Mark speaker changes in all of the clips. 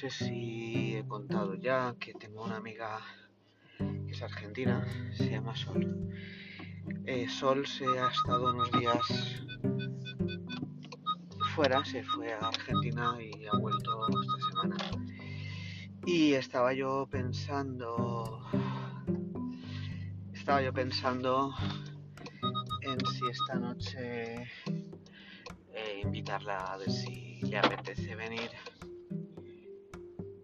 Speaker 1: sé si he contado ya que tengo una amiga que es argentina, se llama Sol. Eh, Sol se ha estado unos días fuera, se fue a Argentina y ha vuelto esta semana. Y estaba yo pensando, estaba yo pensando en si esta noche eh, invitarla a ver si le apetece venir.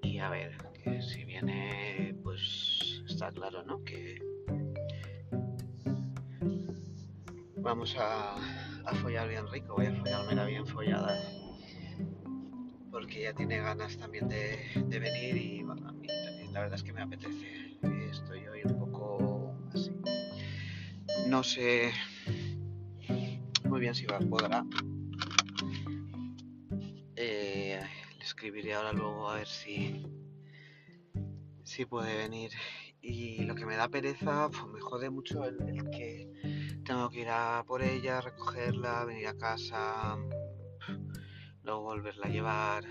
Speaker 1: Y a ver que si viene pues está claro no que vamos a, a follar bien rico voy a follármela bien follada. Porque ya tiene ganas también de, de venir y a mí también la verdad es que me apetece. Estoy hoy un poco así. No sé muy bien si va, podrá. Escribiré ahora luego a ver si, si puede venir. Y lo que me da pereza, pues me jode mucho el, el que tengo que ir a por ella, recogerla, venir a casa, luego volverla a llevar.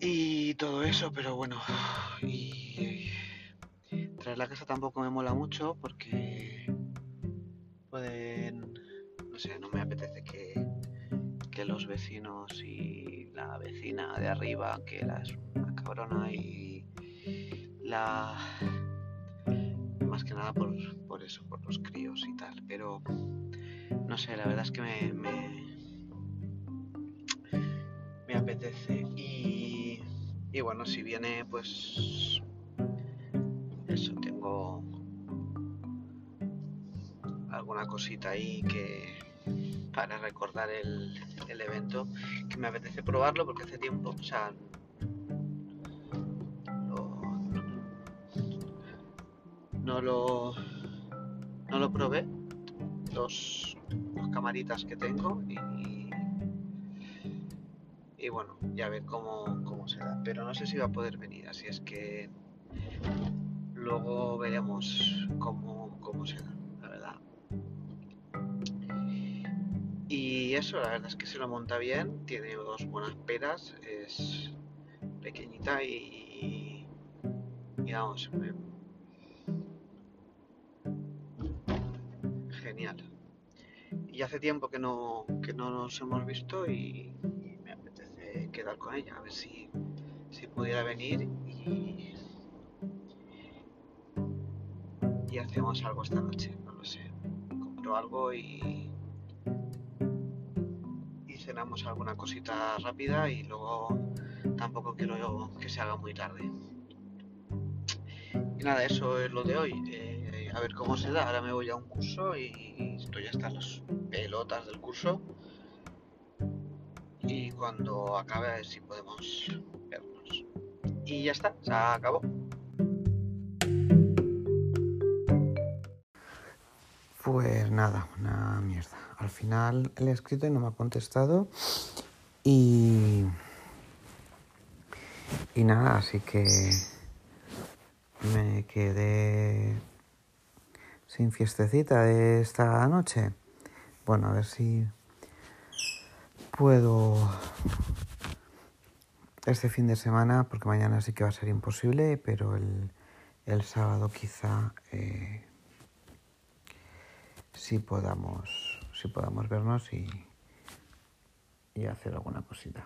Speaker 1: Y todo eso, pero bueno, y traerla a casa tampoco me mola mucho porque pueden, no sé, no me apetece que, los vecinos y la vecina de arriba, que era es una cabrona y la... Más que nada por, por eso, por los críos y tal, pero no sé, la verdad es que me, me, me apetece. Y, y bueno, si viene pues eso, tengo alguna cosita ahí que para recordar el, el, evento que me apetece probarlo porque hace tiempo, o sea, no lo no lo probé los camaritas que tengo y, y bueno, ya ver cómo, cómo se da. Pero no sé si va a poder venir, así es que luego veremos cómo, cómo se da, Y eso, la verdad es que se lo monta bien, tiene dos buenas peras, es pequeñita y, y vamos, me, genial. Y hace tiempo que no, que no nos hemos visto y, y me apetece quedar con ella, a ver si, si pudiera venir y, y hacemos algo esta noche, no lo sé. Compro algo y cenamos alguna cosita rápida y luego tampoco quiero que se haga muy tarde. Y nada, eso es lo de hoy. Eh, a ver cómo se da. Ahora me voy a un curso y estoy hasta las pelotas del curso. Y cuando acabe a ver si podemos vernos. Y ya está, se acabó. Pues nada, una mierda. Al final le he escrito y no me ha contestado. Y. Y nada, así que. Me quedé sin fiestecita de esta noche. Bueno, a ver si puedo este fin de semana, porque mañana sí que va a ser imposible, pero el, el sábado quizá eh, sí podamos, sí podamos vernos y, y hacer alguna cosita.